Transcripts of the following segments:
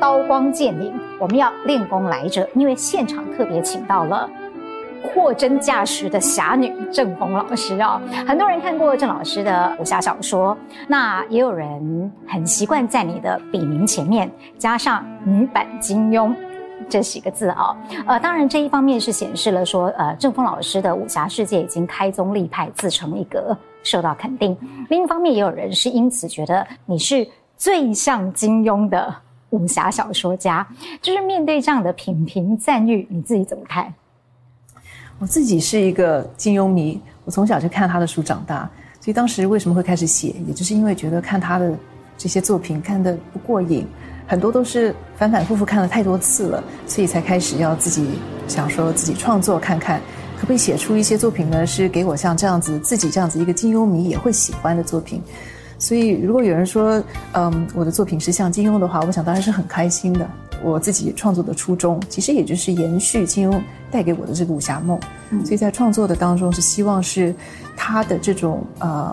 刀光剑影，我们要练功来着，因为现场特别请到了。货真价实的侠女郑丰老师啊，很多人看过郑老师的武侠小说，那也有人很习惯在你的笔名前面加上“女版金庸”这几个字啊。呃，当然这一方面是显示了说，呃，郑峰老师的武侠世界已经开宗立派，自成一格，受到肯定。另一方面，也有人是因此觉得你是最像金庸的武侠小说家。就是面对这样的品评赞誉，你自己怎么看？我自己是一个金庸迷，我从小就看他的书长大，所以当时为什么会开始写，也就是因为觉得看他的这些作品看得不过瘾，很多都是反反复复看了太多次了，所以才开始要自己想说自己创作看看，可不可以写出一些作品呢？是给我像这样子自己这样子一个金庸迷也会喜欢的作品。所以如果有人说，嗯，我的作品是像金庸的话，我想当然是很开心的。我自己创作的初衷，其实也就是延续金庸带给我的这个武侠梦，嗯、所以在创作的当中是希望是他的这种呃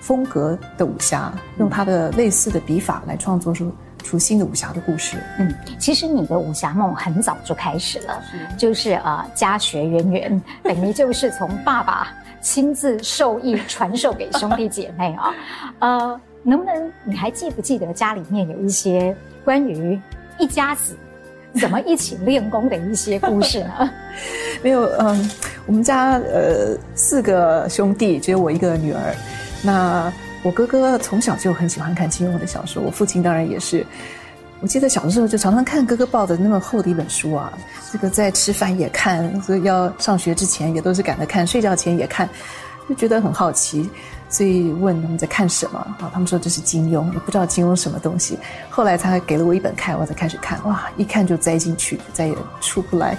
风格的武侠，用他的类似的笔法来创作出出新的武侠的故事。嗯，其实你的武侠梦很早就开始了，是就是呃家学渊源，等于就是从爸爸亲自授意传授给兄弟姐妹啊。呃，能不能你还记不记得家里面有一些关于一家子怎么一起练功的一些故事呢？没有，嗯，我们家呃四个兄弟，只有我一个女儿。那我哥哥从小就很喜欢看金庸的小说，我父亲当然也是。我记得小的时候就常常看哥哥抱的那么厚的一本书啊，这个在吃饭也看，所以要上学之前也都是赶着看，睡觉前也看，就觉得很好奇。所以问他们在看什么啊？他们说这是金庸，我不知道金庸什么东西。后来他给了我一本看，我才开始看。哇，一看就栽进去，再也出不来。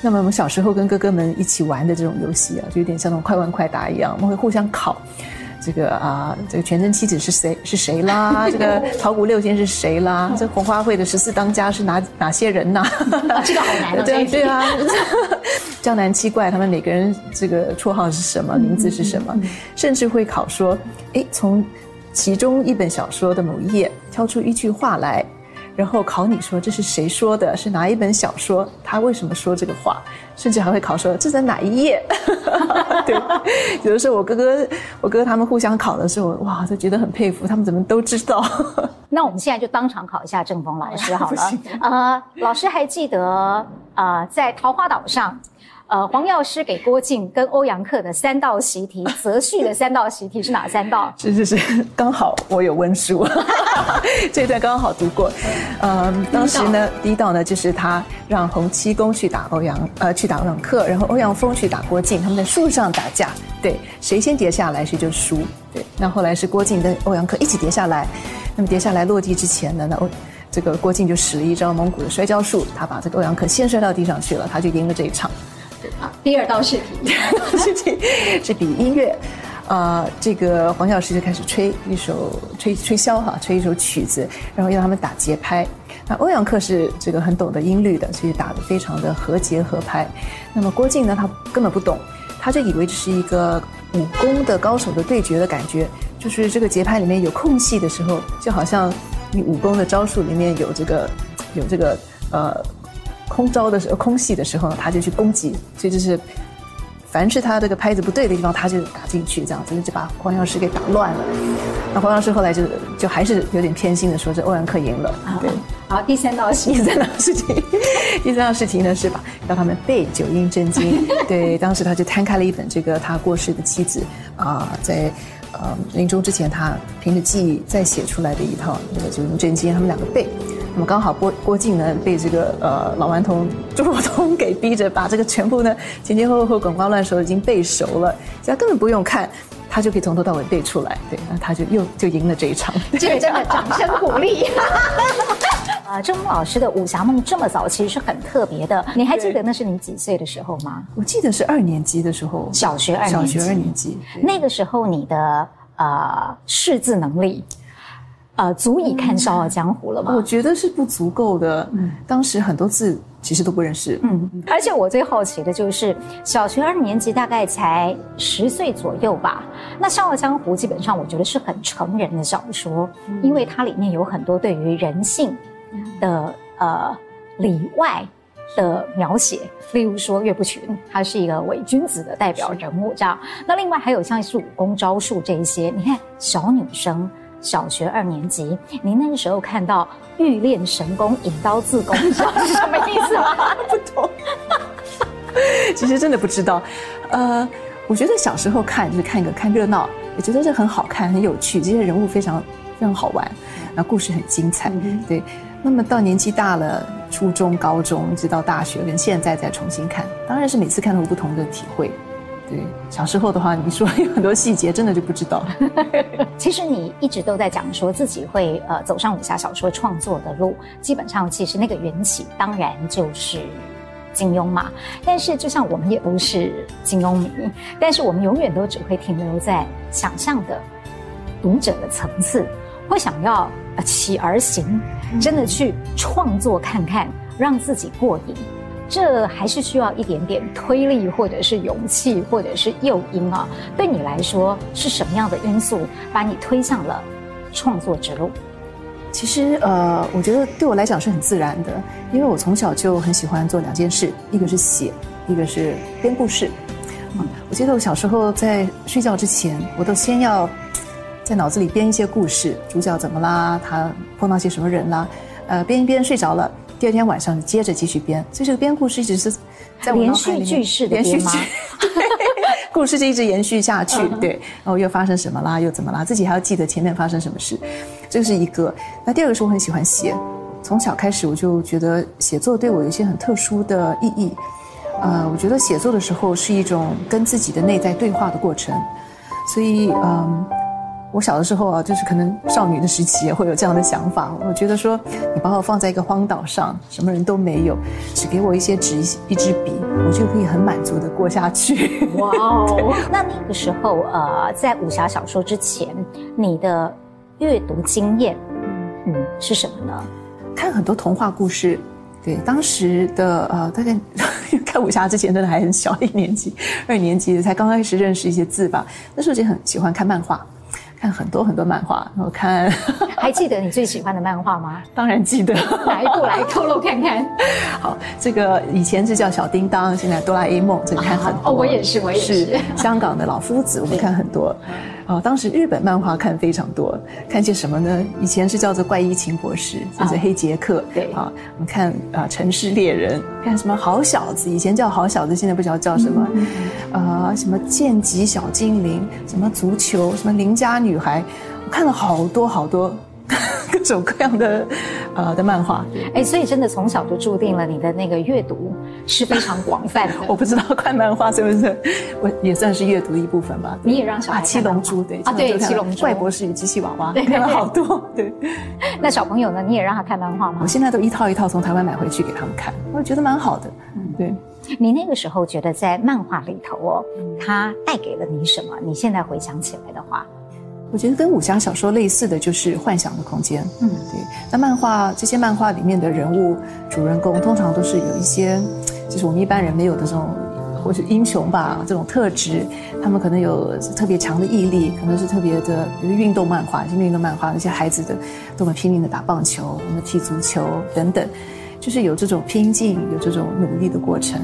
那么我们小时候跟哥哥们一起玩的这种游戏啊，就有点像那种快问快答一样，我们会互相考。这个啊，这个全真七子是谁？是谁啦？这个 桃谷六仙是谁啦？这红花会的十四当家是哪哪些人呐？这个好难啊。对对啊，江南七怪他们每个人这个绰号是什么？名字是什么？甚至会考说，诶，从其中一本小说的某一页挑出一句话来。然后考你说，这是谁说的？是哪一本小说？他为什么说这个话？甚至还会考说，这在哪一页？对，有的时候我哥哥、我哥哥他们互相考的时候，哇，就觉得很佩服，他们怎么都知道？那我们现在就当场考一下郑峰老师好了。呃，老师还记得呃，在桃花岛上。呃，黄药师给郭靖跟欧阳克的三道习题，择序的三道习题是哪三道？是是是，刚好我有温书，这一段刚好读过。嗯，当时呢，第一道呢就是他让洪七公去打欧阳，呃，去打欧阳克，然后欧阳锋去打郭靖，他们在树上打架，对，谁先跌下来谁就输。对，那后来是郭靖跟欧阳克一起跌下来，那么跌下来落地之前呢，那欧这个郭靖就使了一招蒙古的摔跤术，他把这个欧阳克先摔到地上去了，他就赢了这一场。好，第二道试题，第二道试题是比音乐，啊、这个黄药师就开始吹一首吹吹箫哈，吹一首曲子，然后让他们打节拍。那欧阳克是这个很懂得音律的，所以打得非常的和节合拍。那么郭靖呢，他根本不懂，他就以为这是一个武功的高手的对决的感觉，就是这个节拍里面有空隙的时候，就好像你武功的招数里面有这个有这个呃。空招的时候，空隙的时候呢，他就去攻击，所以就是，凡是他这个拍子不对的地方，他就打进去，这样子就把黄药师给打乱了。那黄药师后来就就还是有点偏心的说，这欧阳克赢了。对，好，第三道题，第三道试题，第三道试题呢是吧，让他们背九阴真经。对，当时他就摊开了一本这个他过世的妻子啊、呃，在呃临终之前，他凭着记忆再写出来的一套那个九阴真经，他们两个背。那么刚好郭郭靖呢被这个呃老顽童朱若通给逼着把这个全部呢前前后后滚瓜烂熟已经背熟了，所以他根本不用看，他就可以从头到尾背出来。对，那他就又就赢了这一场。这个真的掌声鼓励。呃，正风老师的武侠梦这么早，其实是很特别的。你还记得那是你几岁的时候吗？我记得是二年级的时候，小学二年级。小学二年级，那个时候你的呃识字能力，呃，足以看《笑傲江湖》了吗？我觉得是不足够的。嗯，当时很多字其实都不认识。嗯，而且我最好奇的就是，小学二年级大概才十岁左右吧。那《笑傲江湖》基本上我觉得是很成人的小说，嗯，因为它里面有很多对于人性的呃里外的描写，例如说岳不群，他是一个伪君子的代表人物，这样。那另外还有像是武功招数这一些，你看小女生小学二年级，您那个时候看到欲练神功，引刀自宫，你知道是什么意思吗？不懂，其实真的不知道。呃，我觉得小时候看就是看一个看热闹，也觉得这很好看，很有趣，这些人物非常非常好玩，那故事很精彩，嗯、对。那么到年纪大了，初中、高中，一直到大学，跟现在再重新看，当然是每次看都有不同的体会。对，小时候的话，你说有很多细节，真的就不知道。其实你一直都在讲说自己会呃走上武侠小说创作的路，基本上其实那个缘起当然就是金庸嘛。但是就像我们也不是金庸迷，但是我们永远都只会停留在想象的读者的层次，会想要。起而行，真的去创作看看，让自己过瘾，这还是需要一点点推力，或者是勇气，或者是诱因啊。对你来说，是什么样的因素把你推向了创作之路？其实，呃，我觉得对我来讲是很自然的，因为我从小就很喜欢做两件事，一个是写，一个是编故事。嗯，我记得我小时候在睡觉之前，我都先要。在脑子里编一些故事，主角怎么啦？他碰到些什么人啦？呃，编一编睡着了，第二天晚上接着继续编。所以这个编故事一直是在我脑海里面连续剧式的编吗？故事就一直延续下去，对。然后又发生什么啦？又怎么啦？自己还要记得前面发生什么事，这是一个。那第二个是我很喜欢写，从小开始我就觉得写作对我有一些很特殊的意义。呃，我觉得写作的时候是一种跟自己的内在对话的过程，所以嗯。呃我小的时候啊，就是可能少女的时期也会有这样的想法。我觉得说，你把我放在一个荒岛上，什么人都没有，只给我一些纸、一支笔，我就可以很满足的过下去。哇哦！那那个时候，呃，在武侠小说之前，你的阅读经验，嗯，是什么呢？看很多童话故事。对，当时的呃，大概 看武侠之前，真的还很小，一年级、二年级才刚开始认识一些字吧。那时候就很喜欢看漫画。看很多很多漫画，我看，还记得你最喜欢的漫画吗？当然记得，哪一部来透露看看？好，这个以前是叫小叮当，现在哆啦 A 梦，这个看很多。哦，我也是，我也是。是香港的老夫子，我们看很多。哦，当时日本漫画看非常多，看些什么呢？以前是叫做怪医秦博士，就是黑杰克。对啊，我们看啊，城市猎人，看什么好小子，以前叫好小子，现在不知道叫什么。啊，什么剑戟小精灵，什么足球，什么邻家女孩，我看了好多好多。各种各样的，呃的漫画，哎，所以真的从小就注定了你的那个阅读是非常广泛的。我不知道看漫画是不是，我也算是阅读的一部分吧。你也让小孩看七龙珠，对啊，对七龙珠，怪博士与机器娃娃，看了好多。对，那小朋友呢？你也让他看漫画吗？我现在都一套一套从台湾买回去给他们看，我觉得蛮好的。嗯，对。你那个时候觉得在漫画里头哦，它带给了你什么？你现在回想起来的话。我觉得跟武侠小说类似的就是幻想的空间。嗯，对。那漫画这些漫画里面的人物、主人公，通常都是有一些，就是我们一般人没有的这种，或者英雄吧这种特质。他们可能有特别强的毅力，可能是特别的，比如运动漫画，一些运动漫画，那些孩子的都很拼命的打棒球，我们踢足球等等，就是有这种拼劲，有这种努力的过程。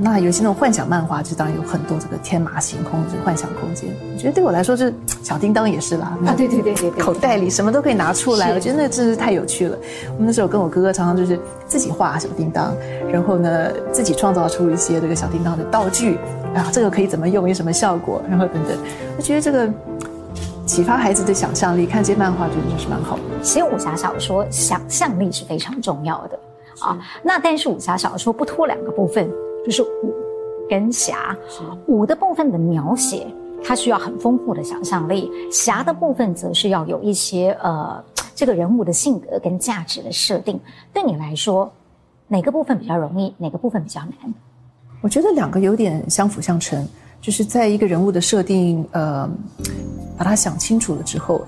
那有些那种幻想漫画，就当然有很多这个天马行空的幻想空间。我觉得对我来说，是 小叮当也是啦。啊，对对对对对，口袋里什么都可以拿出来。我觉得那真是太有趣了。我们那时候跟我哥哥常常就是自己画小叮当，然后呢自己创造出一些这个小叮当的道具啊，这个可以怎么用，有什么效果，然后等等。我觉得这个 启发孩子的想象力，看这些漫画真的是蛮好的。写武侠小说，想象力是非常重要的啊。那但是武侠小说不脱两个部分。就是武跟侠，武的部分的描写，它需要很丰富的想象力；侠的部分则是要有一些呃，这个人物的性格跟价值的设定，对你来说，哪个部分比较容易，哪个部分比较难？我觉得两个有点相辅相成，就是在一个人物的设定，呃，把它想清楚了之后，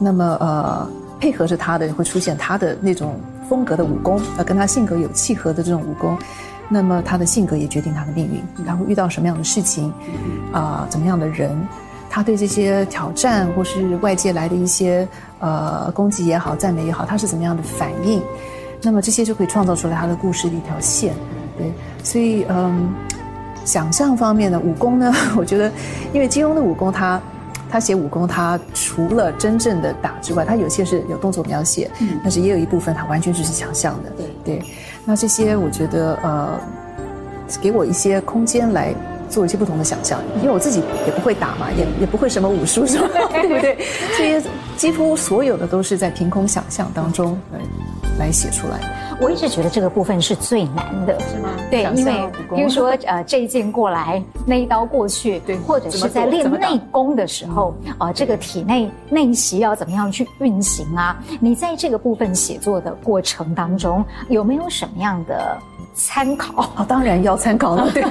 那么呃，配合着他的会出现他的那种风格的武功，呃，跟他性格有契合的这种武功，那么他的性格也决定他的命运，他会遇到什么样的事情，啊、呃，怎么样的人，他对这些挑战或是外界来的一些呃攻击也好、赞美也好，他是怎么样的反应，那么这些就可以创造出来他的故事的一条线。对，所以嗯，想象方面的武功呢，我觉得，因为金庸的武功他，他他写武功，他除了真正的打之外，他有些是有动作描写，嗯，但是也有一部分他完全只是想象的，对对。那这些我觉得呃，给我一些空间来做一些不同的想象，因为我自己也不会打嘛，也也不会什么武术，什么？对不对？这些几乎所有的都是在凭空想象当中来来写出来的。我一直觉得这个部分是最难的，是吗？对，因为比如说，呃，这一剑过来，那一刀过去，对，或者是在练内功的时候，啊、呃，这个体内内息要怎么样去运行啊？你在这个部分写作的过程当中，有没有什么样的？参考、哦，当然要参考了。对，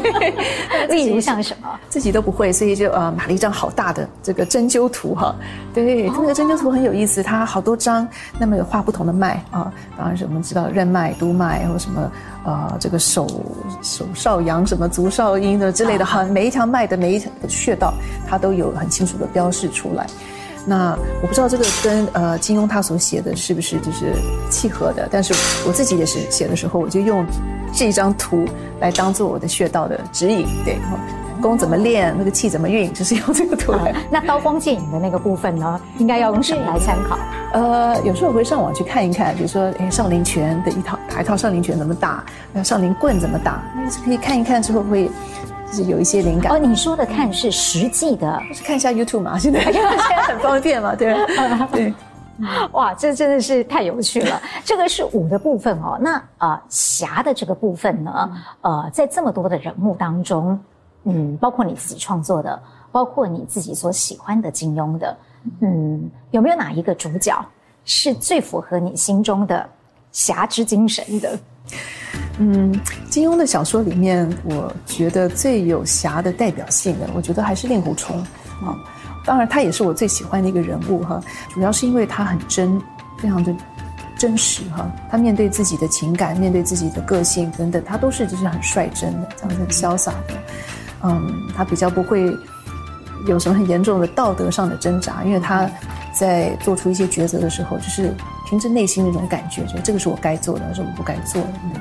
例如像什么，自己都不会，所以就呃买了一张好大的这个针灸图哈。对，这、哦、个针灸图很有意思，它好多张，那么有画不同的脉啊。当然是我们知道任脉、督脉，或什么呃这个手手少阳什么足少阴的之类的哈。每一条脉的每一条穴道，它都有很清楚的标示出来。那我不知道这个跟呃金庸他所写的是不是就是契合的，但是我自己也是写的时候，我就用这张图来当做我的穴道的指引，对，功怎么练，那个气怎么运，就是用这个图来。那刀光剑影的那个部分呢，应该要用什么来参考？呃，有时候我会上网去看一看，比如说，哎，少林拳的一套打一套少林拳怎么打，那少林棍怎么打，那是可以看一看之后会。就是有一些灵感哦。你说的看是实际的，就是看一下 YouTube 嘛，现在 现在很方便嘛，对 对。哇，这真的是太有趣了。这个是武的部分哦。那呃，侠的这个部分呢？呃，在这么多的人物当中，嗯，包括你自己创作的，包括你自己所喜欢的金庸的，嗯，有没有哪一个主角是最符合你心中的侠之精神的？嗯，金庸的小说里面，我觉得最有侠的代表性的，我觉得还是令狐冲啊。当然，他也是我最喜欢的一个人物哈。主要是因为他很真，非常的真实哈。他面对自己的情感，面对自己的个性等等，他都是就是很率真的，这样子很潇洒的。嗯，他比较不会有什么很严重的道德上的挣扎，因为他在做出一些抉择的时候，就是凭着内心那种感觉，觉得这个是我该做的，是我不该做的。嗯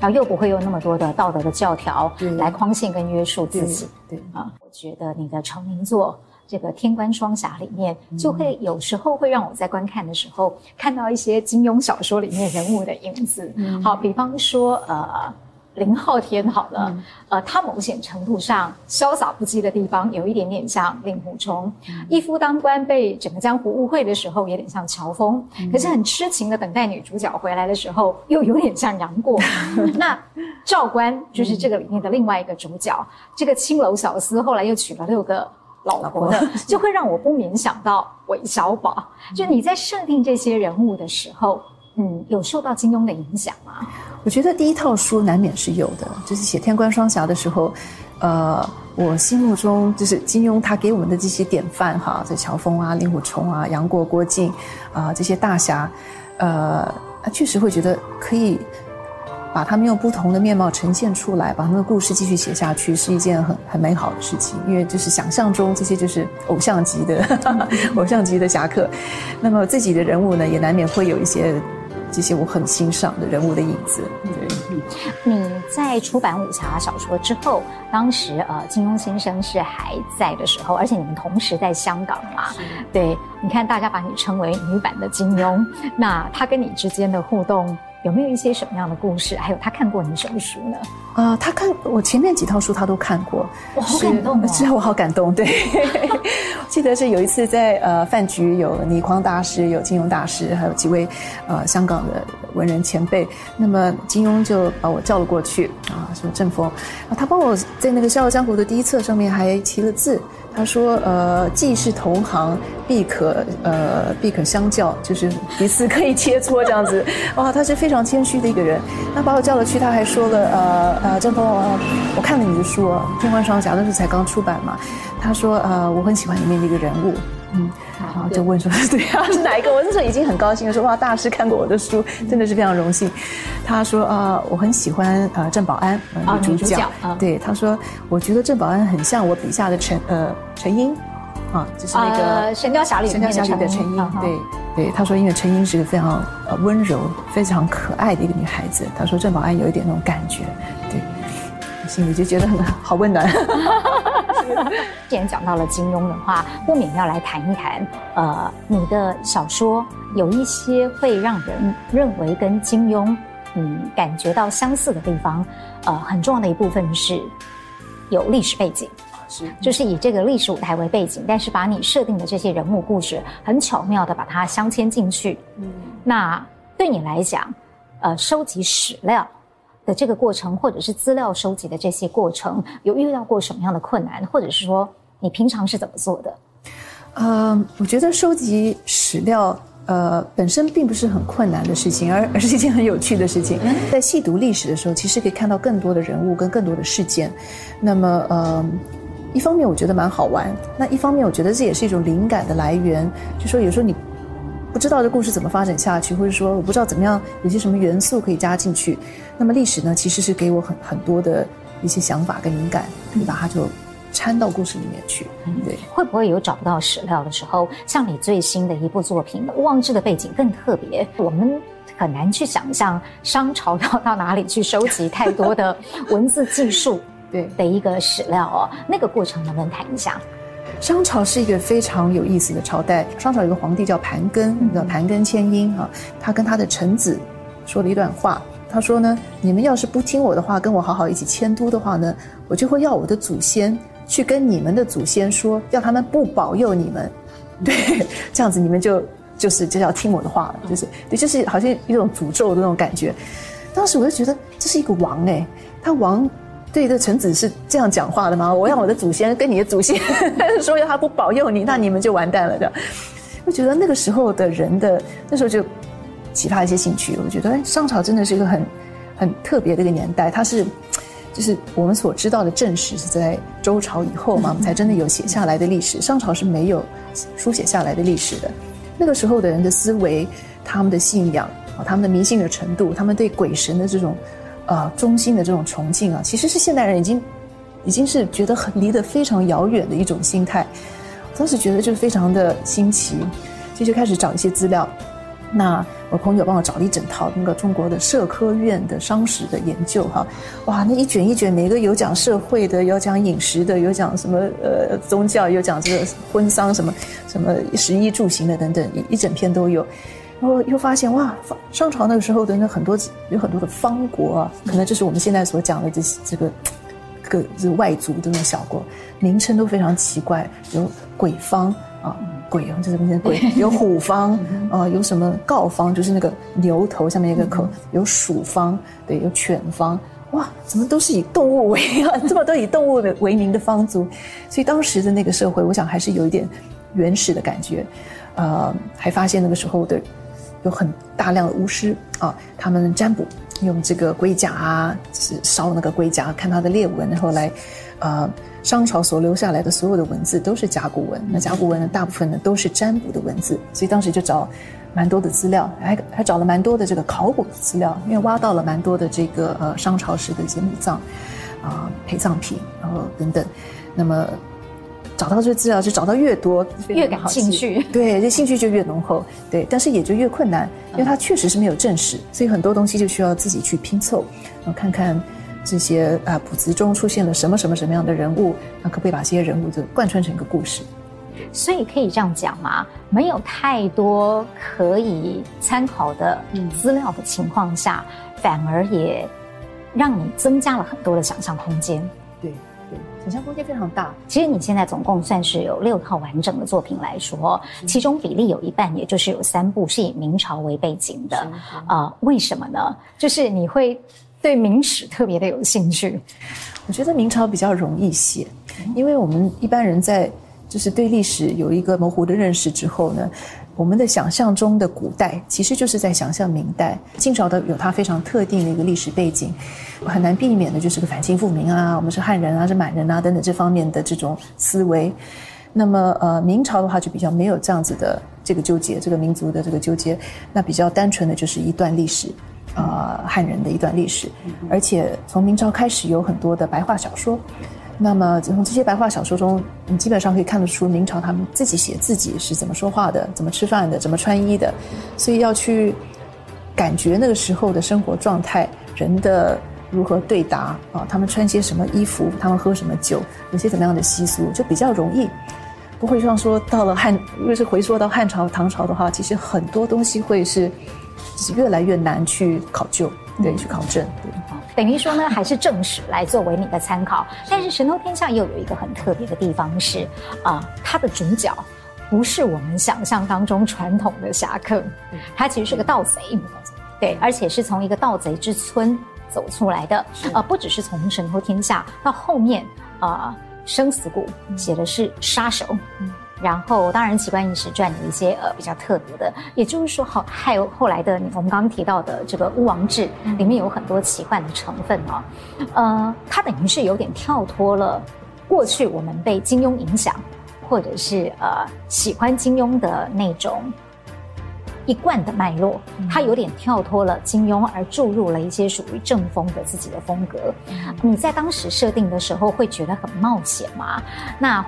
然后又不会有那么多的道德的教条来框限跟约束自己，对，对啊，我觉得你的成名作这个《天官双侠》里面，就会有时候会让我在观看的时候看到一些金庸小说里面人物的影子，嗯、好，比方说呃。林浩天好了，嗯、呃，他某些程度上潇洒不羁的地方，有一点点像令狐冲；嗯、一夫当关被整个江湖误会的时候，有点像乔峰；嗯、可是很痴情的等待女主角回来的时候，又有点像杨过。那赵官就是这个里面的另外一个主角，嗯、这个青楼小厮后来又娶了六个老婆的，就会让我不免想到韦小宝。嗯、就你在设定这些人物的时候。嗯，有受到金庸的影响吗？我觉得第一套书难免是有的，就是写《天官双侠》的时候，呃，我心目中就是金庸他给我们的这些典范哈，这乔峰啊、令狐冲啊、杨过、郭靖啊这些大侠，呃，确实会觉得可以把他们用不同的面貌呈现出来，把他们的故事继续写下去，是一件很很美好的事情。因为就是想象中这些就是偶像级的，偶像级的侠客，那么自己的人物呢，也难免会有一些。这些我很欣赏的人物的影子。对，你在出版武侠小说之后，当时呃，金庸先生是还在的时候，而且你们同时在香港嘛？是对，你看大家把你称为女版的金庸，那他跟你之间的互动。有没有一些什么样的故事？还有他看过你什么书呢？啊、呃，他看我前面几套书他都看过，我好感动啊！之后我好感动。对，记得是有一次在呃饭局，有倪匡大师，有金庸大师，还有几位呃香港的文人前辈。那么金庸就把我叫了过去啊，说：“振锋啊，他帮我在那个《笑傲江湖》的第一册上面还题了字。”他说：“呃，既是同行，必可呃，必可相较，就是彼此可以切磋这样子。哇，他是非常谦虚的一个人。那把我叫了去，他还说了：呃呃，张鹏，我看了你的书《天官双侠》，那时候才刚出版嘛。他说：呃，我很喜欢里面的一个人物。嗯，然后就问说：对啊，是哪一个？我那时候已经很高兴了，说哇，大师看过我的书，真的是非常荣幸。他说：啊，我很喜欢呃郑保安，呃、女主角。对，他说，我觉得郑保安很像我笔下的陈呃。”陈英，啊，就是那个《神雕侠侣》神雕侠侣的陈英，对对，他说，因为陈英是个非常呃温柔、非常可爱的一个女孩子，他说郑保安有一点那种感觉，对，心里就觉得很好温暖。既然讲到了金庸的话，不免要来谈一谈，呃，你的小说有一些会让人认为跟金庸嗯感觉到相似的地方，呃，很重要的一部分是有历史背景。是，就是以这个历史舞台为背景，但是把你设定的这些人物故事很巧妙的把它镶嵌进去。嗯，那对你来讲，呃，收集史料的这个过程，或者是资料收集的这些过程，有遇到过什么样的困难，或者是说你平常是怎么做的？呃，我觉得收集史料，呃，本身并不是很困难的事情，而 而是一件很有趣的事情。在细读历史的时候，其实可以看到更多的人物跟更多的事件。那么，呃。一方面我觉得蛮好玩，那一方面我觉得这也是一种灵感的来源。就说有时候你不知道这故事怎么发展下去，或者说我不知道怎么样有些什么元素可以加进去，那么历史呢，其实是给我很很多的一些想法跟灵感，可以把它就掺到故事里面去。对，会不会有找不到史料的时候？像你最新的一部作品《望志》的背景更特别，我们很难去想象商朝要到哪里去收集太多的文字技术。对的一个史料哦，那个过程能不能谈一下？商朝是一个非常有意思的朝代。商朝有个皇帝叫盘庚，叫盘庚迁殷哈。他跟他的臣子说了一段话，他说呢：“你们要是不听我的话，跟我好好一起迁都的话呢，我就会要我的祖先去跟你们的祖先说，要他们不保佑你们。对，这样子你们就就是就要听我的话了，就是对，就是好像一种诅咒的那种感觉。当时我就觉得这是一个王哎，他王。”对，这臣子是这样讲话的吗？我让我的祖先跟你的祖先 说，要他不保佑你，那你们就完蛋了的。我觉得那个时候的人的那时候就启发一些兴趣。我觉得，哎，商朝真的是一个很很特别的一个年代。它是就是我们所知道的正史是在周朝以后嘛，才真的有写下来的历史。商朝是没有书写下来的历史的。那个时候的人的思维、他们的信仰啊、他们的迷信的程度、他们对鬼神的这种。呃，忠心的这种崇敬啊，其实是现代人已经，已经是觉得很离得非常遥远的一种心态。当时觉得就非常的新奇，所以就开始找一些资料。那我朋友帮我找了一整套那个中国的社科院的商史的研究哈，哇，那一卷一卷，每个有讲社会的，有讲饮食的，有讲什么呃宗教，有讲这个婚丧什么什么食衣住行的等等，一一整篇都有。然后又发现哇，商朝那个时候的那很多有很多的方国啊，可能就是我们现在所讲的这这个各这个外族的那种小国，名称都非常奇怪，有鬼方啊，鬼啊，这是什么鬼？有虎方啊，有什么告方，就是那个牛头下面一个口，有鼠方，对，有犬方，哇，怎么都是以动物为啊，这么多以动物为名的方族，所以当时的那个社会，我想还是有一点原始的感觉，呃，还发现那个时候的。有很大量的巫师啊，他们占卜，用这个龟甲啊，就是烧那个龟甲，看它的裂纹，然后来，呃，商朝所留下来的所有的文字都是甲骨文。那甲骨文呢，大部分呢都是占卜的文字，所以当时就找蛮多的资料，还还找了蛮多的这个考古的资料，因为挖到了蛮多的这个呃商朝时的一些墓葬啊、陪葬品，然后等等，那么。找到这个资料，就找到越多，越感兴趣。对，这兴趣就越浓厚。对，但是也就越困难，因为它确实是没有证实，所以很多东西就需要自己去拼凑，然后看看这些啊谱子中出现了什么什么什么样的人物，那可不可以把这些人物就贯穿成一个故事？所以可以这样讲嘛？没有太多可以参考的资料的情况下，反而也让你增加了很多的想象空间。对。想象空间非常大。其实你现在总共算是有六套完整的作品来说，其中比例有一半，也就是有三部是以明朝为背景的。啊、呃，为什么呢？就是你会对明史特别的有兴趣。我觉得明朝比较容易写，因为我们一般人在就是对历史有一个模糊的认识之后呢，我们的想象中的古代其实就是在想象明代。清朝的有它非常特定的一个历史背景，很难避免的就是个反清复明啊，我们是汉人啊，是满人啊等等这方面的这种思维。那么呃，明朝的话就比较没有这样子的这个纠结，这个民族的这个纠结，那比较单纯的就是一段历史，呃，汉人的一段历史，而且从明朝开始有很多的白话小说。那么从这些白话小说中，你基本上可以看得出明朝他们自己写自己是怎么说话的，怎么吃饭的，怎么穿衣的，所以要去感觉那个时候的生活状态，人的如何对答啊，他们穿些什么衣服，他们喝什么酒，有些怎么样的习俗，就比较容易，不会像说到了汉，如果是回溯到汉朝、唐朝的话，其实很多东西会是是越来越难去考究，对，去考证，对。等于说呢，还是正史来作为你的参考。但是《神偷天下》又有一个很特别的地方是，啊、呃，它的主角不是我们想象当中传统的侠客，他其实是个盗贼，对，而且是从一个盗贼之村走出来的。呃，不只是从《神偷天下》到后面啊，呃《生死谷》写的是杀手。然后，当然，《奇观异事传》的一些呃比较特别的，也就是说，好还有后来的我们刚刚提到的这个《巫王志》，里面有很多奇幻的成分哦。呃，它等于是有点跳脱了过去我们被金庸影响，或者是呃喜欢金庸的那种一贯的脉络，它有点跳脱了金庸，而注入了一些属于正风的自己的风格。你在当时设定的时候会觉得很冒险吗？那？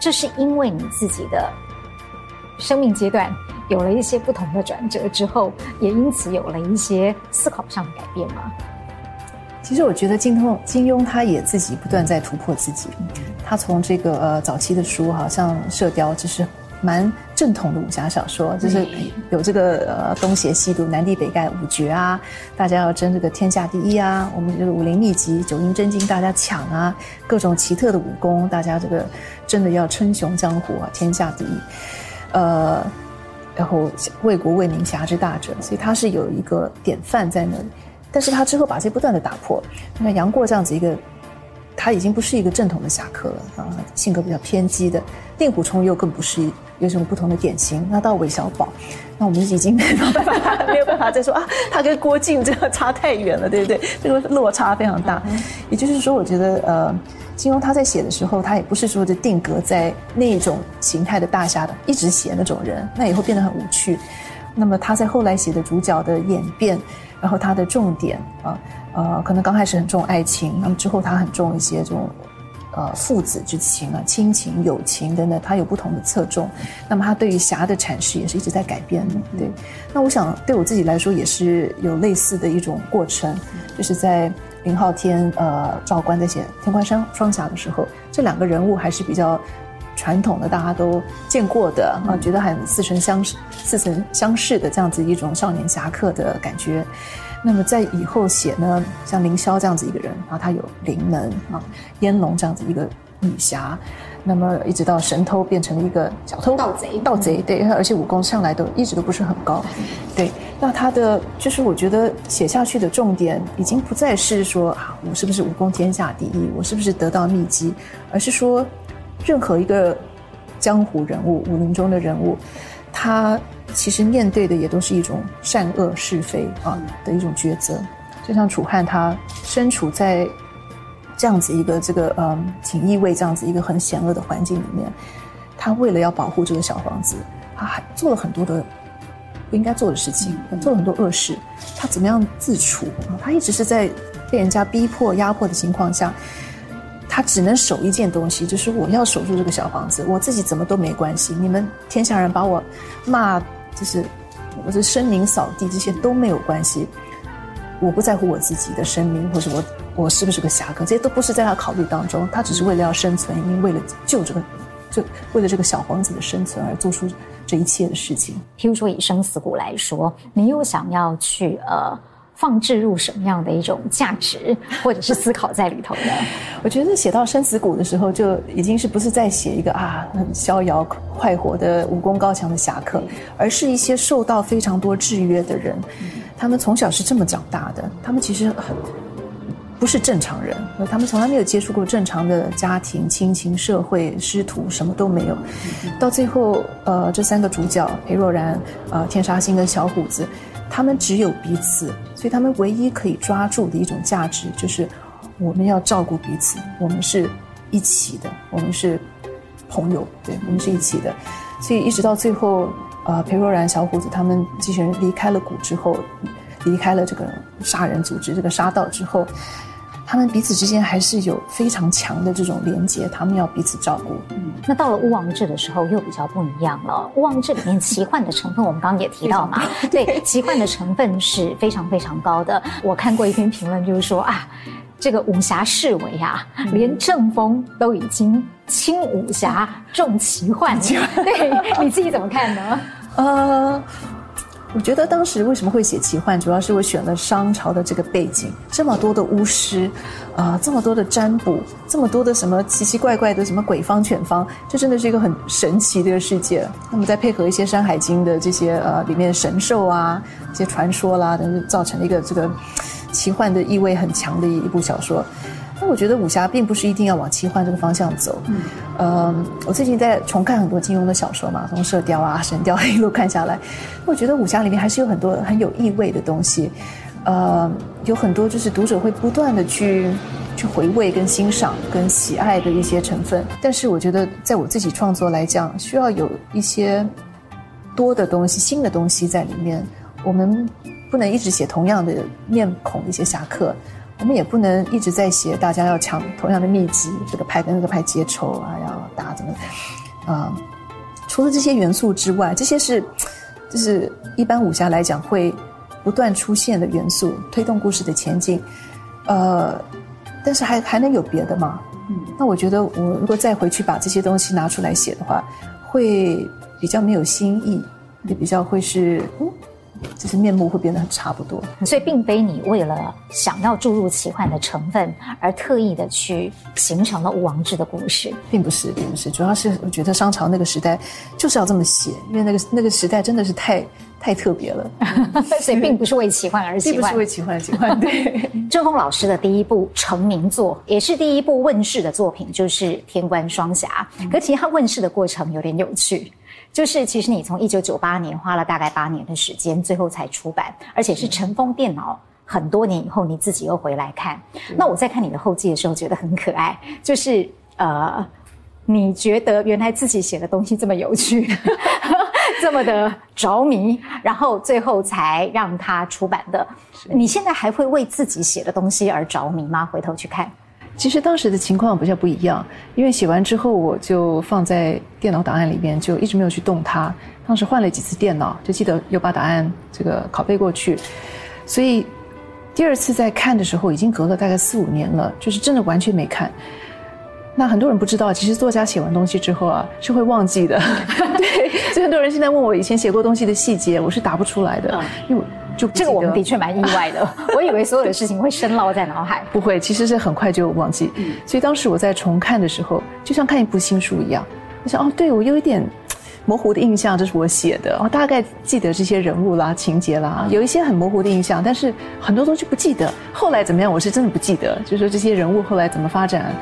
这是因为你自己的生命阶段有了一些不同的转折之后，也因此有了一些思考上的改变吗？其实我觉得金庸金庸他也自己不断在突破自己。他从这个呃早期的书，好像《射雕》就是蛮正统的武侠小说，就是有这个呃东邪西毒、南帝北丐五绝啊，大家要争这个天下第一啊。我们这个武林秘籍、九阴真经，大家抢啊，各种奇特的武功，大家这个。真的要称雄江湖啊，天下第一，呃，然后为国为民侠之大者，所以他是有一个典范在那里。但是他之后把这不断的打破。那杨过这样子一个，他已经不是一个正统的侠客了啊，性格比较偏激的。令狐冲又更不是有什么不同的典型。那到韦小宝，那我们已经没有办法，没有办法再说啊，他跟郭靖这个差太远了，对不对？这个落差非常大。也就是说，我觉得呃。金庸他在写的时候，他也不是说就定格在那种形态的大侠的，一直写那种人，那也会变得很无趣。那么他在后来写的主角的演变，然后他的重点啊，呃，可能刚开始很重爱情，那么之后他很重一些这种呃父子之情啊、亲情、友情等等，他有不同的侧重。那么他对于侠的阐释也是一直在改变的。对，那我想对我自己来说也是有类似的一种过程，就是在。林浩天、呃，赵关在写《天官山双侠》的时候，这两个人物还是比较传统的，大家都见过的啊，觉得很似曾相识、似曾相识的这样子一种少年侠客的感觉。那么在以后写呢，像凌霄这样子一个人，然后他有灵能啊，烟龙这样子一个女侠。那么一直到神偷变成了一个小偷、盗贼、盗贼，对，而且武功向来都一直都不是很高，对。那他的就是我觉得写下去的重点已经不再是说啊，我是不是武功天下第一，我是不是得到秘籍，而是说任何一个江湖人物、武林中的人物，他其实面对的也都是一种善恶是非啊的一种抉择。就像楚汉，他身处在。这样子一个这个嗯，锦衣卫这样子一个很险恶的环境里面，他为了要保护这个小皇子，他还做了很多的不应该做的事情，做了很多恶事。他怎么样自处？他一直是在被人家逼迫、压迫的情况下，他只能守一件东西，就是我要守住这个小皇子，我自己怎么都没关系。你们天下人把我骂，就是我是声名扫地，这些都没有关系。我不在乎我自己的生命，或者我。我是不是个侠客？这些都不是在他考虑当中，他只是为了要生存，因为为了救这个，就为了这个小皇子的生存而做出这一切的事情。譬如说以生死谷来说，你又想要去呃放置入什么样的一种价值或者是思考在里头呢？我觉得写到生死谷的时候，就已经是不是在写一个啊很逍遥快活的武功高强的侠客，而是一些受到非常多制约的人，他们从小是这么长大的，他们其实很。不是正常人，他们从来没有接触过正常的家庭、亲情、社会、师徒，什么都没有。到最后，呃，这三个主角裴若然、呃，天杀星跟小虎子，他们只有彼此，所以他们唯一可以抓住的一种价值就是我们要照顾彼此，我们是一起的，我们是朋友，对，我们是一起的。所以一直到最后，呃，裴若然、小虎子他们这些人离开了谷之后，离开了这个杀人组织、这个杀道之后。他们彼此之间还是有非常强的这种连接，他们要彼此照顾。嗯，那到了巫王志的时候又比较不一样了。巫王志里面奇幻的成分，我们刚刚也提到嘛，对，奇幻的成分是非常非常高的。我看过一篇评论，就是说啊，这个武侠式微啊，连正风都已经轻武侠重奇幻了。对，你自己怎么看呢？呃。我觉得当时为什么会写奇幻，主要是我选了商朝的这个背景，这么多的巫师，啊、这么多的占卜，这么多的什么奇奇怪怪的什么鬼方犬方，这真的是一个很神奇的世界。那么再配合一些《山海经》的这些呃里面神兽啊，一些传说啦，等等，造成了一个这个奇幻的意味很强的一一部小说。那我觉得武侠并不是一定要往奇幻这个方向走。嗯，呃，我最近在重看很多金庸的小说嘛，从《射雕》啊、《神雕》一路看下来，我觉得武侠里面还是有很多很有意味的东西。呃，有很多就是读者会不断的去去回味、跟欣赏、跟喜爱的一些成分。但是我觉得，在我自己创作来讲，需要有一些多的东西、新的东西在里面。我们不能一直写同样的面孔的一些侠客。我们也不能一直在写大家要抢同样的秘籍，这个派跟那个派结仇啊，要打怎么？啊、呃，除了这些元素之外，这些是就是一般武侠来讲会不断出现的元素，推动故事的前进。呃，但是还还能有别的吗？嗯，那我觉得我如果再回去把这些东西拿出来写的话，会比较没有新意，也比较会是嗯。就是面目会变得很差不多，所以并非你为了想要注入奇幻的成分而特意的去形成了吴王志的故事，并不是，并不是，主要是我觉得商朝那个时代就是要这么写，因为那个那个时代真的是太太特别了，所以并不是为奇幻而奇幻，并不是为奇幻而奇幻。对，郑峰老师的第一部成名作，也是第一部问世的作品，就是《天官双侠》，可其实他问世的过程有点有趣。就是，其实你从一九九八年花了大概八年的时间，最后才出版，而且是尘封电脑很多年以后，你自己又回来看。那我在看你的后记的时候，觉得很可爱。就是呃，你觉得原来自己写的东西这么有趣，这么的着迷，然后最后才让它出版的。你现在还会为自己写的东西而着迷吗？回头去看。其实当时的情况比较不一样，因为写完之后我就放在电脑档案里面，就一直没有去动它。当时换了几次电脑，就记得有把档案这个拷贝过去，所以第二次在看的时候，已经隔了大概四五年了，就是真的完全没看。那很多人不知道，其实作家写完东西之后啊，是会忘记的。对，所以很多人现在问我以前写过东西的细节，我是答不出来的，因为。就这个我们的确蛮意外的，我以为所有的事情会深烙在脑海，不会，其实是很快就忘记。嗯，所以当时我在重看的时候，就像看一部新书一样。我想，哦，对，我有一点模糊的印象，这是我写的。我大概记得这些人物啦、情节啦，有一些很模糊的印象，但是很多东西不记得。后来怎么样，我是真的不记得。就是说这些人物后来怎么发展，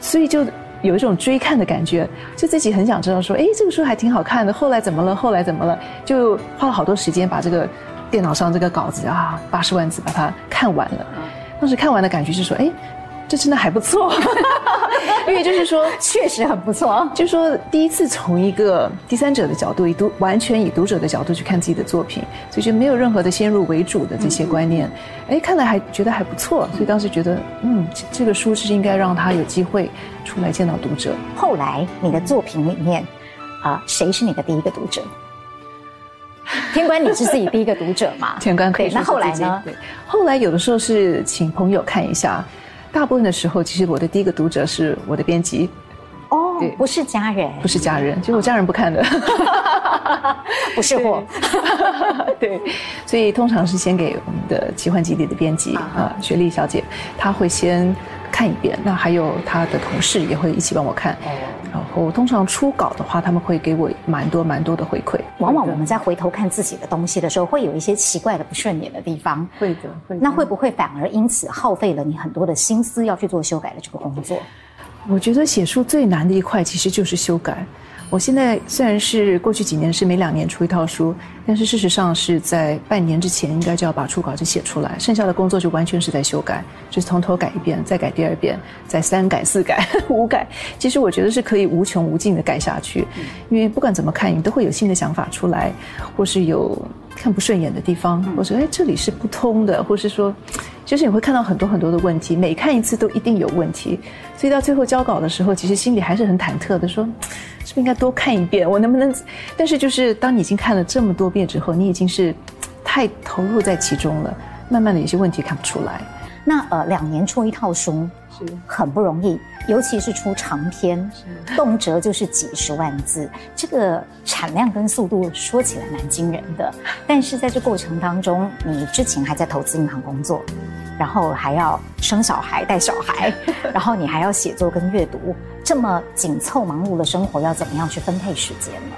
所以就有一种追看的感觉，就自己很想知道说，哎，这个书还挺好看的，后来怎么了？后来怎么了？就花了好多时间把这个。电脑上这个稿子啊，八十万字把它看完了。当时看完的感觉是说，哎，这真的还不错，因为就是说 确实很不错。就是说第一次从一个第三者的角度，以读完全以读者的角度去看自己的作品，所以就没有任何的先入为主的这些观念。哎，看来还觉得还不错，所以当时觉得，嗯，这个书是应该让他有机会出来见到读者。后来你的作品里面，啊，谁是你的第一个读者？天官，你是自己第一个读者嘛？天官可以。那后来呢？对，后来有的时候是请朋友看一下，大部分的时候，其实我的第一个读者是我的编辑。哦，对，不是家人，不是家人，其实我家人不看的，不是货。对，所以通常是先给我们的奇幻基地的编辑啊，雪莉小姐，她会先看一遍，那还有她的同事也会一起帮我看。然后通常初稿的话，他们会给我蛮多蛮多的回馈。往往我们在回头看自己的东西的时候，会有一些奇怪的不顺眼的地方。会的，会的。那会不会反而因此耗费了你很多的心思要去做修改的这个工作？我觉得写书最难的一块其实就是修改。我现在虽然是过去几年是每两年出一套书，但是事实上是在半年之前应该就要把初稿就写出来，剩下的工作就完全是在修改，就是从头改一遍，再改第二遍，再三改四改 五改。其实我觉得是可以无穷无尽的改下去，因为不管怎么看，你都会有新的想法出来，或是有看不顺眼的地方，或者哎这里是不通的，或是说。就是你会看到很多很多的问题，每看一次都一定有问题，所以到最后交稿的时候，其实心里还是很忐忑的，说是不是应该多看一遍，我能不能？但是就是当你已经看了这么多遍之后，你已经是太投入在其中了，慢慢的有些问题看不出来。那呃，两年出一套书是很不容易，尤其是出长篇，动辄就是几十万字，这个产量跟速度说起来蛮惊人的。但是在这过程当中，你之前还在投资银行工作。然后还要生小孩、带小孩，然后你还要写作跟阅读，这么紧凑忙碌的生活，要怎么样去分配时间呢？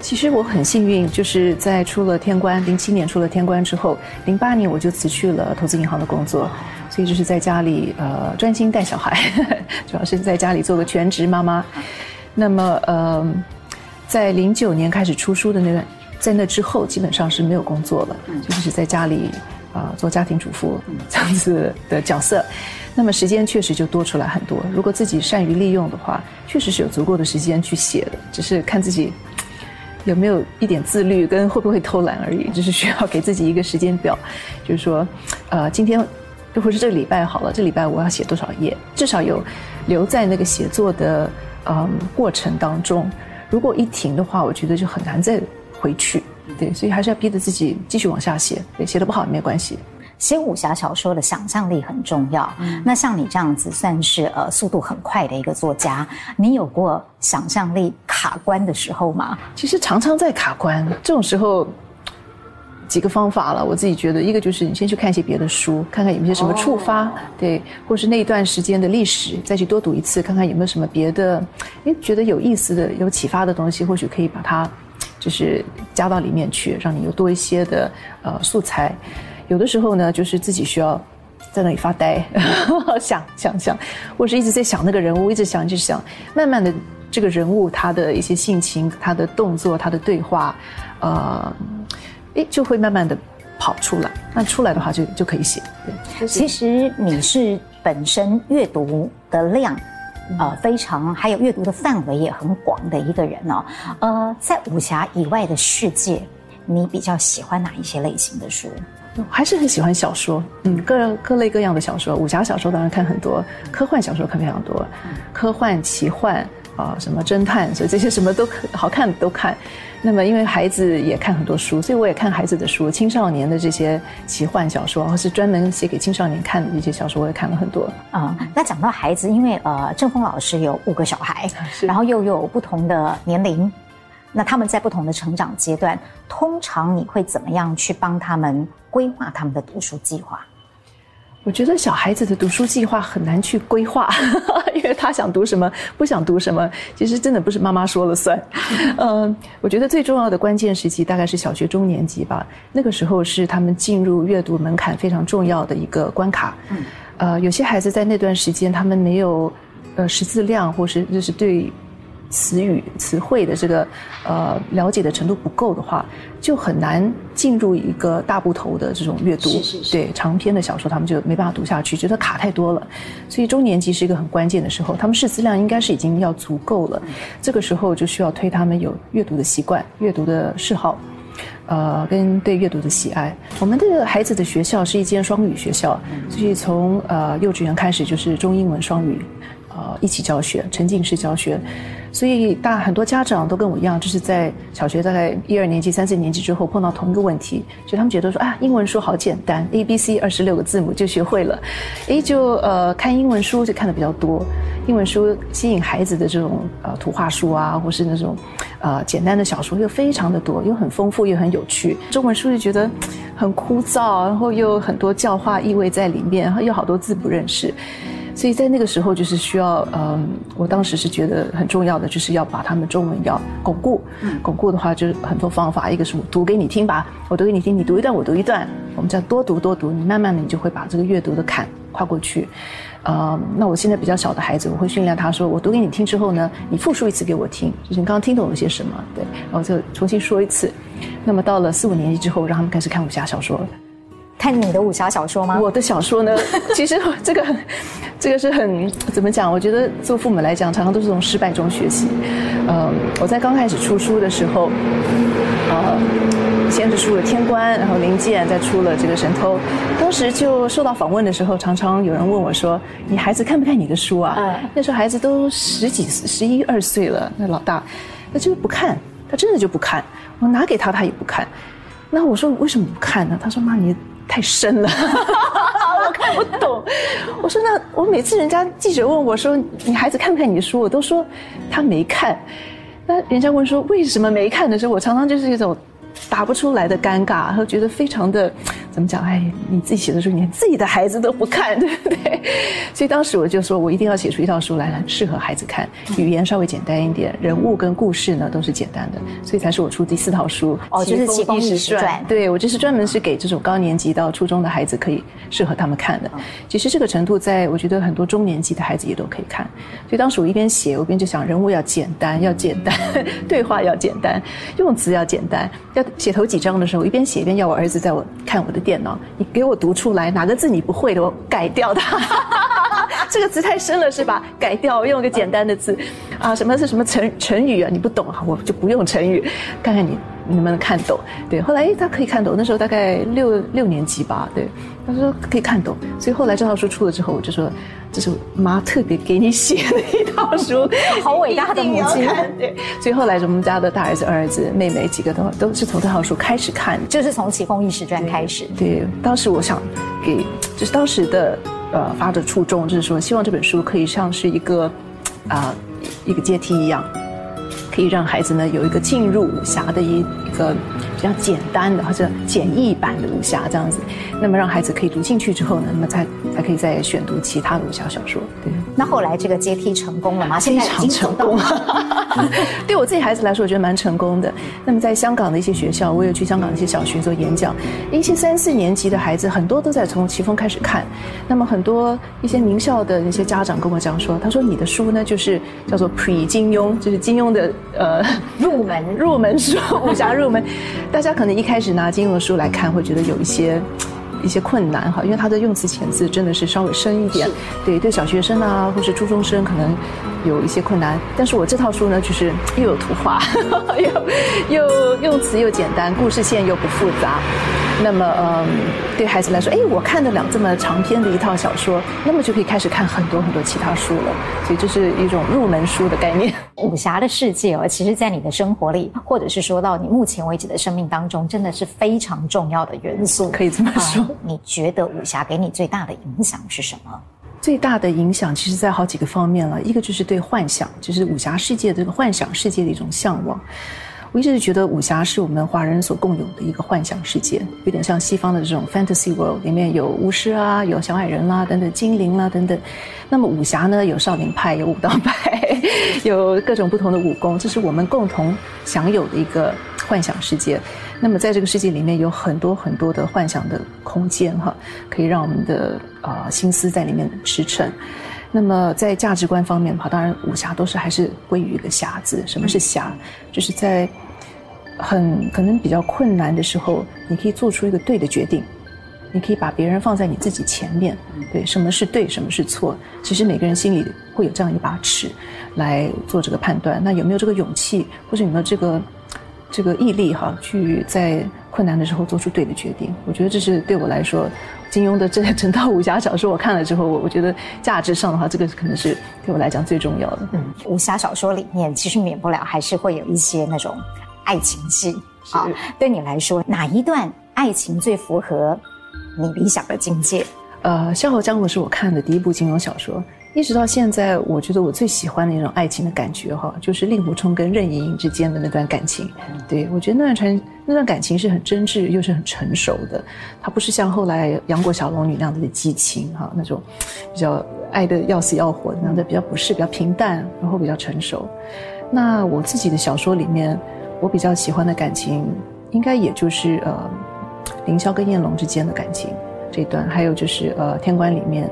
其实我很幸运，就是在出了天官，零七年出了天官之后，零八年我就辞去了投资银行的工作，所以就是在家里呃专心带小孩，主要是在家里做个全职妈妈。那么呃，在零九年开始出书的那段，在那之后基本上是没有工作了，就是在家里。啊，做家庭主妇这样子的角色，那么时间确实就多出来很多。如果自己善于利用的话，确实是有足够的时间去写的，只是看自己有没有一点自律跟会不会偷懒而已。就是需要给自己一个时间表，就是说，呃，今天或者是这个礼拜好了，这礼拜我要写多少页，至少有留在那个写作的嗯过程当中。如果一停的话，我觉得就很难再回去。对，所以还是要逼着自己继续往下写。对，写的不好也没关系。写武侠小说的想象力很重要。嗯，那像你这样子算是呃速度很快的一个作家，你有过想象力卡关的时候吗？其实常常在卡关。这种时候，几个方法了。我自己觉得，一个就是你先去看一些别的书，看看有没有什么触发，哦、对，或是那一段时间的历史，再去多读一次，看看有没有什么别的，诶，觉得有意思的、有启发的东西，或许可以把它。就是加到里面去，让你有多一些的呃素材。有的时候呢，就是自己需要在那里发呆，想 想想，或是一直在想那个人物，一直想一直想。慢慢的，这个人物他的一些性情、他的动作、他的对话，呃，诶，就会慢慢的跑出来。那出来的话，就就可以写。对，其实你是本身阅读的量。呃，非常还有阅读的范围也很广的一个人哦。呃，在武侠以外的世界，你比较喜欢哪一些类型的书？还是很喜欢小说，嗯，各各类各样的小说。武侠小说当然看很多，科幻小说看非常多，科幻、奇幻啊，什么侦探，所以这些什么都好看都看。那么，因为孩子也看很多书，所以我也看孩子的书，青少年的这些奇幻小说，或是专门写给青少年看的一些小说，我也看了很多。啊、嗯，那讲到孩子，因为呃，郑峰老师有五个小孩，然后又有不同的年龄，那他们在不同的成长阶段，通常你会怎么样去帮他们规划他们的读书计划？我觉得小孩子的读书计划很难去规划，因为他想读什么，不想读什么，其实真的不是妈妈说了算。嗯，我觉得最重要的关键时期大概是小学中年级吧，那个时候是他们进入阅读门槛非常重要的一个关卡。嗯，呃，有些孩子在那段时间他们没有呃识字量，或是就是对。词语词汇的这个呃了解的程度不够的话，就很难进入一个大部头的这种阅读。是是是。对长篇的小说，他们就没办法读下去，觉得卡太多了。所以中年级是一个很关键的时候，他们识字量应该是已经要足够了。这个时候就需要推他们有阅读的习惯、阅读的嗜好，呃，跟对阅读的喜爱。我们的孩子的学校是一间双语学校，所以从呃幼稚园开始就是中英文双语。呃，一起教学，沉浸式教学，所以大很多家长都跟我一样，就是在小学大概一二年级、三四年级之后碰到同一个问题，就他们觉得说啊，英文书好简单，A B C 二十六个字母就学会了，诶，就呃看英文书就看得比较多，英文书吸引孩子的这种呃图画书啊，或是那种呃简单的小说又非常的多，又很丰富又很有趣。中文书就觉得很枯燥，然后又很多教化意味在里面，然后又好多字不认识。所以在那个时候，就是需要，嗯，我当时是觉得很重要的，就是要把他们中文要巩固。巩固的话，就是很多方法，一个是我读给你听吧，我读给你听，你读一段，我读一段，我们叫多读多读，你慢慢的，你就会把这个阅读的坎跨过去。嗯，那我现在比较小的孩子，我会训练他说，我读给你听之后呢，你复述一次给我听，就是你刚刚听懂了些什么，对，然后就重新说一次。那么到了四五年级之后，让他们开始看武侠小说了。看你的武侠小说吗？我的小说呢？其实这个，这个是很怎么讲？我觉得做父母来讲，常常都是从失败中学习。嗯，我在刚开始出书的时候，呃，先是出了《天官》，然后《灵剑》，再出了这个《神偷》。当时就受到访问的时候，常常有人问我说：“你孩子看不看你的书啊？”嗯，那时候孩子都十几、十一二岁了，那老大，他就是不看，他真的就不看。我拿给他，他也不看。那我说：“为什么不看呢？”他说：“妈，你。”太深了，我看不懂。我说，那我每次人家记者问我说，你孩子看不看你的书，我都说他没看。那人家问说，为什么没看的时候，我常常就是一种。答不出来的尴尬，然后觉得非常的怎么讲？哎，你自己写的书，连自己的孩子都不看，对不对？所以当时我就说，我一定要写出一套书来，适合孩子看，语言稍微简单一点，人物跟故事呢都是简单的，所以才是我出第四套书。哦，就是《奇峰异史传》。对，我就是专门是给这种高年级到初中的孩子可以适合他们看的。其实这个程度，在我觉得很多中年级的孩子也都可以看。所以当时我一边写，我一边就想，人物要简单，要简单，对话要简单，用词要简单，要。写头几章的时候，一边写一边要我儿子在我看我的电脑，你给我读出来哪个字你不会的，我改掉它。这个词太深了是吧？改掉，用一个简单的字。啊，什么是什么成成语啊？你不懂啊，我就不用成语，看看你。你能不能看懂？对，后来诶他可以看懂。那时候大概六六年级吧，对，他说可以看懂。所以后来这套书出了之后，我就说这是妈特别给你写的一套书，好伟大的母亲。对，所以后来我们家的大儿子、二儿子、妹妹几个都都是从这套书开始看，就是从《奇风异史传》开始。对，当时我想给，就是当时的呃发的初衷，就是说希望这本书可以像是一个啊、呃、一个阶梯一样。可以让孩子呢有一个进入武侠的一一个比较简单的或者简易版的武侠这样子，那么让孩子可以读进去之后呢，那么才才可以再选读其他的武侠小说。对，那后来这个阶梯成功了吗？现在已经成功了。对我自己孩子来说，我觉得蛮成功的。那么在香港的一些学校，我有去香港的一些小学做演讲，一些三四年级的孩子很多都在从奇峰开始看。那么很多一些名校的那些家长跟我讲说，他说你的书呢就是叫做 Pre 金庸，就是金庸的。呃，入门入门书，武侠入门，大家可能一开始拿金庸的书来看，会觉得有一些一些困难哈，因为它的用词遣字真的是稍微深一点，对对，小学生啊或是初中生可能有一些困难。但是我这套书呢，就是又有图画，又又用词又简单，故事线又不复杂。那么，嗯，对孩子来说，哎，我看得了这么长篇的一套小说，那么就可以开始看很多很多其他书了。所以这是一种入门书的概念。武侠的世界哦，其实，在你的生活里，或者是说到你目前为止的生命当中，真的是非常重要的元素。可以这么说。嗯，你觉得武侠给你最大的影响是什么？最大的影响，其实在好几个方面了。一个就是对幻想，就是武侠世界这个幻想世界的一种向往。我一直是觉得武侠是我们华人所共有的一个幻想世界，有点像西方的这种 fantasy world，里面有巫师啊，有小矮人啦、等等精灵啦、等等。那么武侠呢，有少林派，有武当派，有各种不同的武功，这是我们共同享有的一个幻想世界。那么在这个世界里面，有很多很多的幻想的空间，哈，可以让我们的啊、呃、心思在里面驰骋。那么在价值观方面的话，当然武侠都是还是归于一个侠字。什么是侠？就是在很可能比较困难的时候，你可以做出一个对的决定，你可以把别人放在你自己前面。对，什么是对，什么是错？其实每个人心里会有这样一把尺来做这个判断。那有没有这个勇气，或者有没有这个这个毅力哈，去在困难的时候做出对的决定？我觉得这是对我来说。金庸的这整套武侠小说，我看了之后，我我觉得价值上的话，这个可能是对我来讲最重要的。嗯，武侠小说里面其实免不了还是会有一些那种爱情戏啊。对你来说，哪一段爱情最符合你理想的境界？呃，《笑傲江湖》是我看的第一部金庸小说，一直到现在，我觉得我最喜欢的一种爱情的感觉哈，就是令狐冲跟任盈盈之间的那段感情。对，我觉得那段传那段感情是很真挚又是很成熟的，它不是像后来杨过小龙女那样子的激情哈，那种比较爱的要死要活的那样的比较不是比较平淡，然后比较成熟。那我自己的小说里面，我比较喜欢的感情，应该也就是呃凌霄跟燕龙之间的感情这一段，还有就是呃天官里面。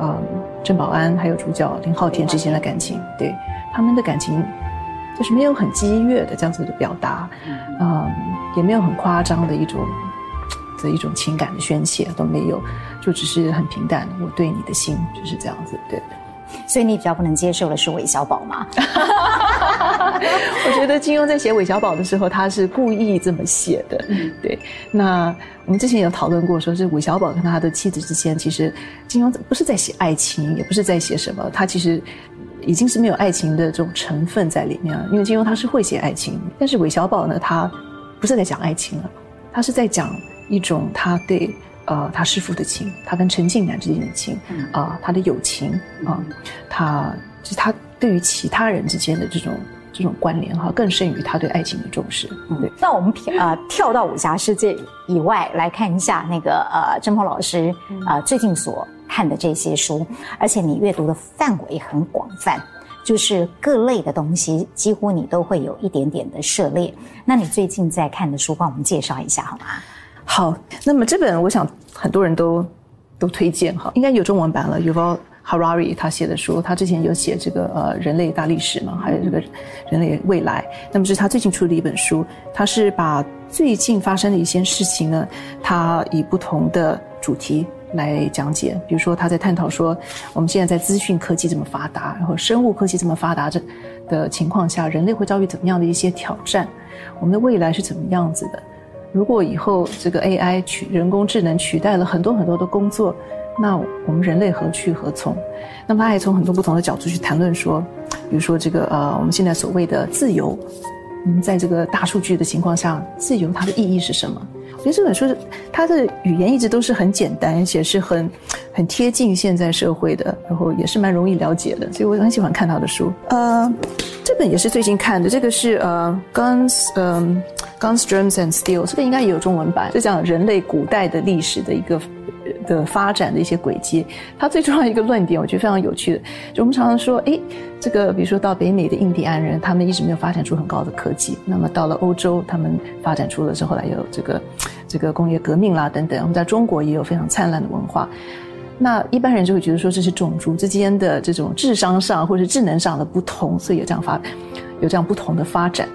嗯，郑保安还有主角林浩天之间的感情，对他们的感情，就是没有很激越的这样子的表达，嗯，也没有很夸张的一种的一种情感的宣泄都没有，就只是很平淡。我对你的心就是这样子，对。所以你比较不能接受的是韦小宝吗？我觉得金庸在写韦小宝的时候，他是故意这么写的。对，那我们之前有讨论过，说是韦小宝跟他的妻子之间，其实金庸不是在写爱情，也不是在写什么，他其实已经是没有爱情的这种成分在里面了。因为金庸他是会写爱情，但是韦小宝呢，他不是在讲爱情了，他是在讲一种他对。呃，他师父的情，他跟陈近南之间的情，啊、呃，他的友情啊、呃，他就是他对于其他人之间的这种这种关联哈，更甚于他对爱情的重视。嗯，对。那我们呃跳到武侠世界以外来看一下那个呃郑鹏老师呃最近所看的这些书，而且你阅读的范围很广泛，就是各类的东西几乎你都会有一点点的涉猎。那你最近在看的书，帮我们介绍一下好吗？好，那么这本我想很多人都都推荐哈，应该有中文版了。Yuval Harari 他写的书，他之前有写这个呃人类大历史嘛，还有这个人类未来。那么这是他最近出的一本书，他是把最近发生的一些事情呢，他以不同的主题来讲解。比如说他在探讨说，我们现在在资讯科技这么发达，然后生物科技这么发达这的情况下，人类会遭遇怎么样的一些挑战？我们的未来是怎么样子的？如果以后这个 AI 取人工智能取代了很多很多的工作，那我们人类何去何从？那么他还从很多不同的角度去谈论说，比如说这个呃，我们现在所谓的自由，嗯，在这个大数据的情况下，自由它的意义是什么？我觉得这本书它的语言一直都是很简单，而且是很很贴近现在社会的，然后也是蛮容易了解的，所以我很喜欢看他的书。呃，这本也是最近看的，这个是呃，Guns，嗯。Guns, Germs and Steel，这个应该也有中文版，就讲人类古代的历史的一个的发展的一些轨迹。它最重要的一个论点，我觉得非常有趣的，就我们常常说，诶，这个比如说到北美的印第安人，他们一直没有发展出很高的科技，那么到了欧洲，他们发展出了之后来有这个这个工业革命啦等等。我们在中国也有非常灿烂的文化，那一般人就会觉得说这是种族之间的这种智商上或者智能上的不同，所以有这样发有这样不同的发展。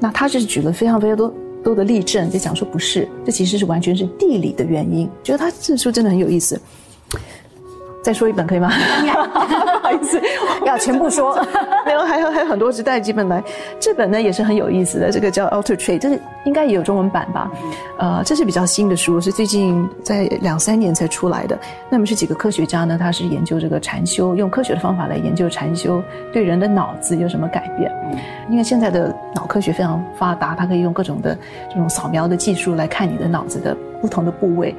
那他就是举了非常非常多多的例证，就讲说不是，这其实是完全是地理的原因。觉得他这书真的很有意思。再说一本可以吗？不好意思，要全部说。没有，还有还有很多只带几本来。这本呢也是很有意思的，这个叫《Alter Trade》，这是应该也有中文版吧？呃，这是比较新的书，是最近在两三年才出来的。那么是几个科学家呢？他是研究这个禅修，用科学的方法来研究禅修对人的脑子有什么改变。因为现在的脑科学非常发达，它可以用各种的这种扫描的技术来看你的脑子的。不同的部位，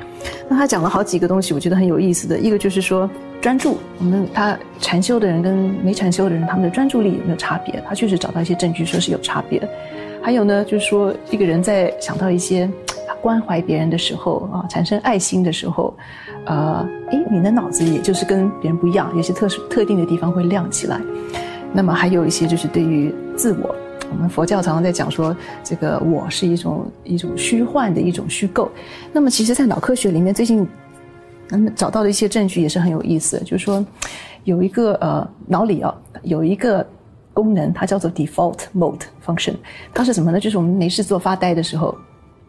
那他讲了好几个东西，我觉得很有意思的。一个就是说专注，我们他禅修的人跟没禅修的人，他们的专注力有没有差别？他确实找到一些证据说是有差别。还有呢，就是说一个人在想到一些关怀别人的时候啊，产生爱心的时候，呃，诶，你的脑子也就是跟别人不一样，有些特殊特定的地方会亮起来。那么还有一些就是对于自我。我们佛教常常在讲说，这个我是一种一种虚幻的一种虚构。那么，其实，在脑科学里面，最近嗯找到的一些证据也是很有意思，就是说有一个呃脑里啊有一个功能，它叫做 default mode function。它是什么呢？就是我们没事做发呆的时候，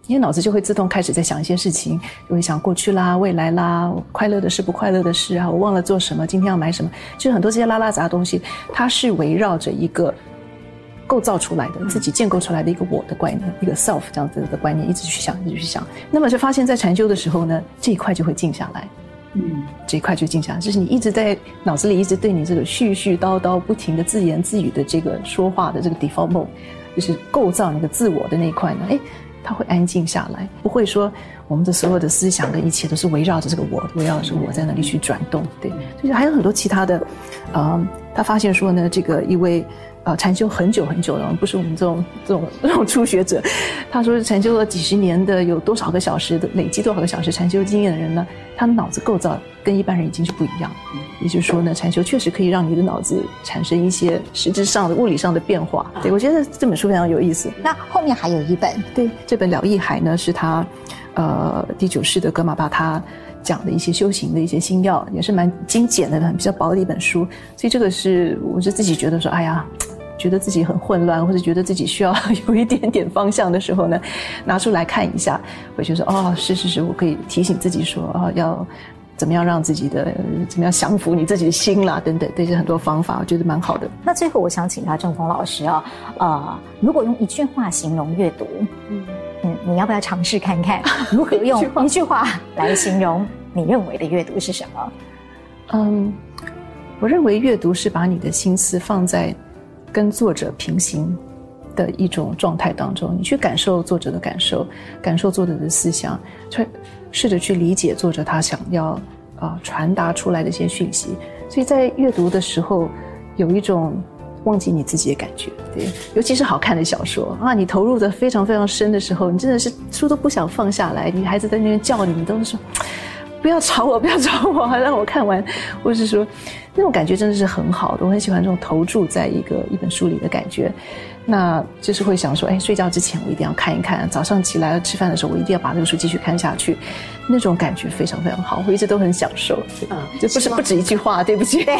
你的脑子就会自动开始在想一些事情，就会想过去啦、未来啦、快乐的事、不快乐的事啊，我忘了做什么，今天要买什么，就很多这些拉拉杂的东西，它是围绕着一个。构造出来的，自己建构出来的一个我的观念，一个 self 这样子的观念，一直去想，一直去想，那么就发现，在禅修的时候呢，这一块就会静下来，嗯，这一块就静下来，就是你一直在脑子里一直对你这个絮絮叨叨、不停的自言自语的这个说话的这个 default mode，就是构造你的自我的那一块呢，哎，它会安静下来，不会说我们的所有的思想跟一切都是围绕着这个我，围绕着我在那里去转动。对，就是还有很多其他的，呃，他发现说呢，这个一位。呃，禅修很久很久了，不是我们这种 这种这种初学者。他说是禅修了几十年的，有多少个小时的累积多少个小时禅修经验的人呢？他的脑子构造跟一般人已经是不一样。也就是说呢，禅修确实可以让你的脑子产生一些实质上的物理上的变化。对，我觉得这本书非常有意思。那后面还有一本，对，这本《了义海》呢，是他呃第九世的格玛巴他。讲的一些修行的一些心要，也是蛮精简的，很比较薄的一本书。所以这个是，我是自己觉得说，哎呀，觉得自己很混乱，或者觉得自己需要 有一点点方向的时候呢，拿出来看一下，我觉得说，哦，是是是，我可以提醒自己说，哦，要怎么样让自己的怎么样降服你自己的心啦，等等，这些很多方法，我觉得蛮好的。那最后，我想请教正峰老师啊，呃，如果用一句话形容阅读，嗯。嗯，你要不要尝试看看 如何用一句话来形容你认为的阅读是什么？嗯，我认为阅读是把你的心思放在跟作者平行的一种状态当中，你去感受作者的感受，感受作者的思想，去试着去理解作者他想要啊、传达出来的一些讯息。所以在阅读的时候，有一种。忘记你自己的感觉，对，尤其是好看的小说啊，你投入的非常非常深的时候，你真的是书都不想放下来。女孩子在那边叫你，你都是说 不要吵我，不要吵我，让我看完，或是说那种感觉真的是很好的。我很喜欢这种投注在一个一本书里的感觉。那就是会想说，哎，睡觉之前我一定要看一看，早上起来吃饭的时候我一定要把这个书继续看下去，那种感觉非常非常好，我一直都很享受。啊，就不是不止一句话，对不起。对，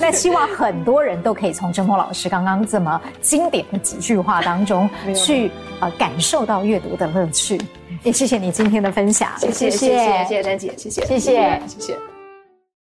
那希望很多人都可以从正风老师刚刚这么经典的几句话当中去呃感受到阅读的乐趣。也谢谢你今天的分享，谢谢谢谢谢谢詹姐，谢谢谢谢谢谢。